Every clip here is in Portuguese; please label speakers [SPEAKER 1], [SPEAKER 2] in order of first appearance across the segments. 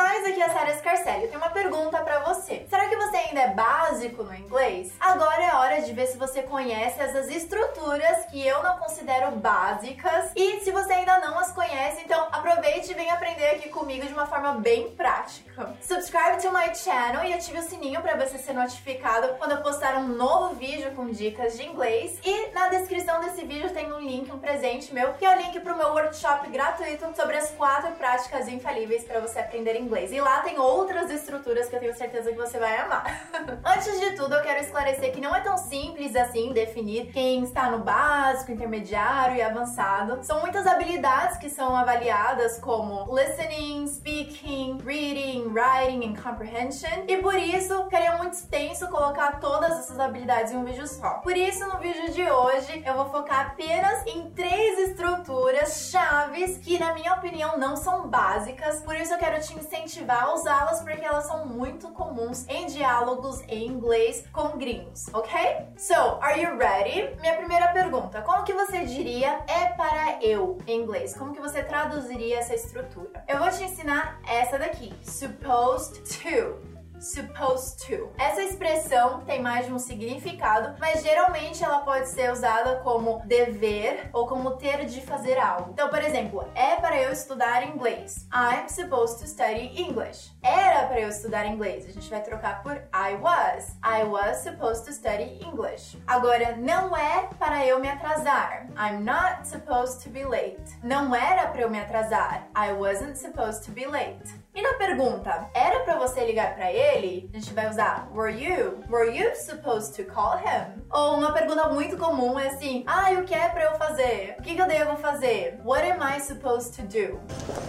[SPEAKER 1] guys, aqui é a Sarah Scarcelli. Eu tenho uma pergunta para você. Será que você ainda é básico no inglês? Agora é hora de ver se você conhece essas estruturas que eu não considero básicas e se você ainda não as conhece, então aproveite e vem aprender aqui comigo de uma forma bem prática. Subscribe to my channel e ative o sininho para você ser notificado quando eu postar um novo vídeo com dicas de inglês. E na descrição desse vídeo tem um link, um presente meu, que é o link para o meu workshop gratuito sobre as quatro práticas infalíveis para você aprender inglês. E lá tem outras estruturas que eu tenho certeza que você vai amar. Antes de tudo, eu quero esclarecer que não é tão simples assim definir quem está no básico, intermediário e avançado. São muitas habilidades que são avaliadas como listening, speaking, reading, writing and comprehension. E por isso, ficaria muito extenso colocar todas essas habilidades em um vídeo só. Por isso, no vídeo de hoje, eu vou focar apenas em três estruturas chaves que, na minha opinião, não são básicas. Por isso, eu quero te incentivar a usá-las porque elas são muito comuns em diálogos em inglês com gringos, ok? So, are you ready? Minha primeira pergunta: como que você diria é para eu em inglês? Como que você traduziria essa estrutura? Eu vou te ensinar essa daqui: supposed to supposed to. Essa expressão tem mais de um significado, mas geralmente ela pode ser usada como dever ou como ter de fazer algo. Então, por exemplo, é para eu estudar inglês. I'm supposed to study English. Era para eu estudar inglês. A gente vai trocar por I was. I was supposed to study English. Agora, não é para eu me atrasar. I'm not supposed to be late. Não era para eu me atrasar. I wasn't supposed to be late. E na pergunta, era para você ligar para ele? A gente vai usar were you? Were you supposed to call him? Ou uma pergunta muito comum é assim: "Ah, o que é para eu fazer? O que, que eu devo fazer? What am I supposed to do?"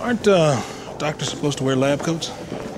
[SPEAKER 2] Aren't uh, doctors supposed to wear lab coats?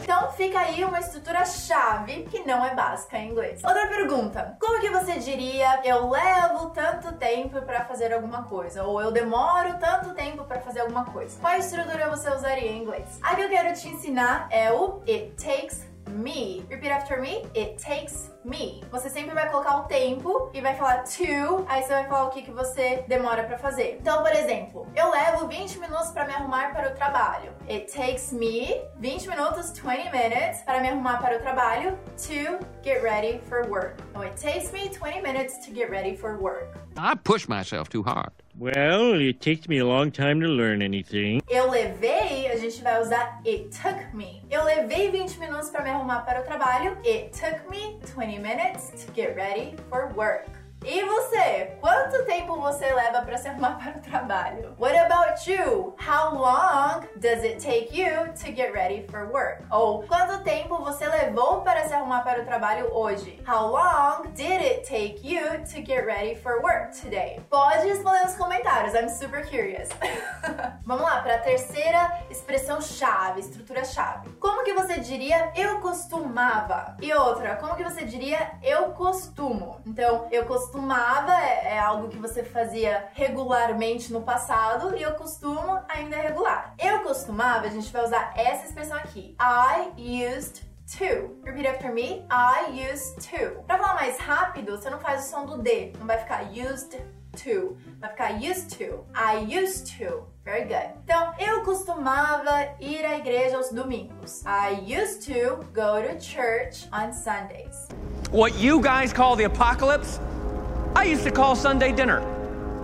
[SPEAKER 1] Então fica aí uma estrutura chave que não é básica em inglês. Outra pergunta: como que você diria eu levo tanto tempo para fazer alguma coisa ou eu demoro tanto tempo para fazer alguma coisa? Qual estrutura você usaria em inglês? A que eu quero te ensinar é o it takes me. Repeat after me. It takes me. Você sempre vai colocar o tempo e vai falar to, aí você vai falar o que, que você demora para fazer. Então, por exemplo, eu levo 20 minutos para me arrumar para o trabalho. It takes me 20 minutos, 20 minutes, para me arrumar para o trabalho to get ready for work. So it takes me 20 minutes to get ready for work.
[SPEAKER 3] I push myself too hard.
[SPEAKER 4] Well, it takes me a long time to learn anything.
[SPEAKER 1] Eu levei, a gente vai usar it took me. Eu levei 20 minutos para me arrumar para o trabalho. It took me 20 minutes to get ready for work. E você? Quanto tempo você leva para se arrumar para o trabalho? What about you? How long does it take you to get ready for work? Ou quanto tempo você levou para se arrumar para o trabalho hoje? How long did it take you to get ready for work today? Pode responder nos comentários, I'm super curious. Vamos lá para a terceira expressão chave, estrutura chave. Como que você diria eu costumava? E outra, como que você diria eu costumo? Então, eu costumava é, é algo que você fazia regularmente no passado e eu costumo ainda é regular. Eu costumava, a gente vai usar essa expressão aqui. I used to. Repeat after me. I used to. Pra falar mais rápido, você não faz o som do D. Não vai ficar used to. Vai ficar used to. I used to. Very good. Então, eu costumava ir à igreja aos domingos. I used to go to church on Sundays.
[SPEAKER 3] What you guys call the apocalypse, I used to call Sunday dinner.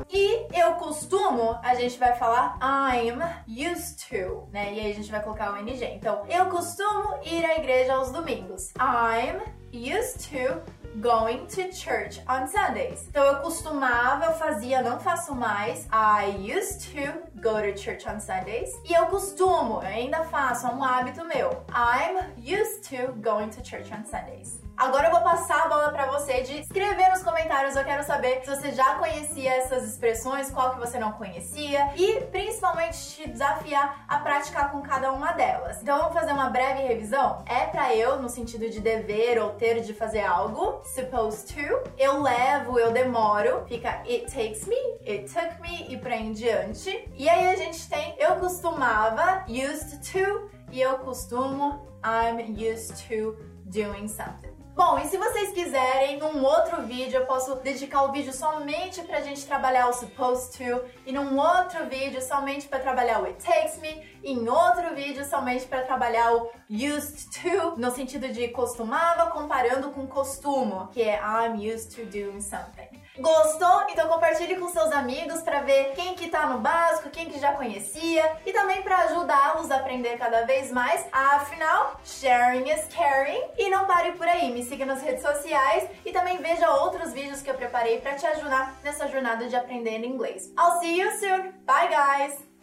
[SPEAKER 1] E eu costumo, a gente vai falar I'm used to, né? E aí a gente vai colocar o NG. Então, eu costumo ir à igreja aos domingos. I'm used to going to church on Sundays. Então eu costumava, eu fazia, não faço mais. I used to go to church on Sundays. E eu costumo, eu ainda faço, é um hábito meu. I'm used to going to church on Sundays. Agora eu vou passar a bola para você de escrever nos comentários. Eu quero saber se você já conhecia essas expressões, qual que você não conhecia e principalmente te desafiar a praticar com cada uma delas. Então vamos fazer uma breve revisão. É para eu no sentido de dever ou ter de fazer algo. Supposed to. Eu levo, eu demoro. Fica it takes me, it took me e pra em diante. E aí a gente tem eu costumava, used to, e eu costumo, I'm used to doing something. Bom, e se vocês quiserem, num outro vídeo eu posso dedicar o vídeo somente pra gente trabalhar o supposed to, e num outro vídeo somente pra trabalhar o it takes me, e em outro vídeo somente pra trabalhar o used to, no sentido de costumava comparando com costumo, que é I'm used to doing something. Gostou? Então compartilhe com seus amigos para ver quem que tá no básico, quem que já conhecia e também para ajudá-los a aprender cada vez mais. Afinal, sharing is caring. E não pare por aí, me siga nas redes sociais e também veja outros vídeos que eu preparei para te ajudar nessa jornada de aprender inglês. I'll see you soon. Bye guys.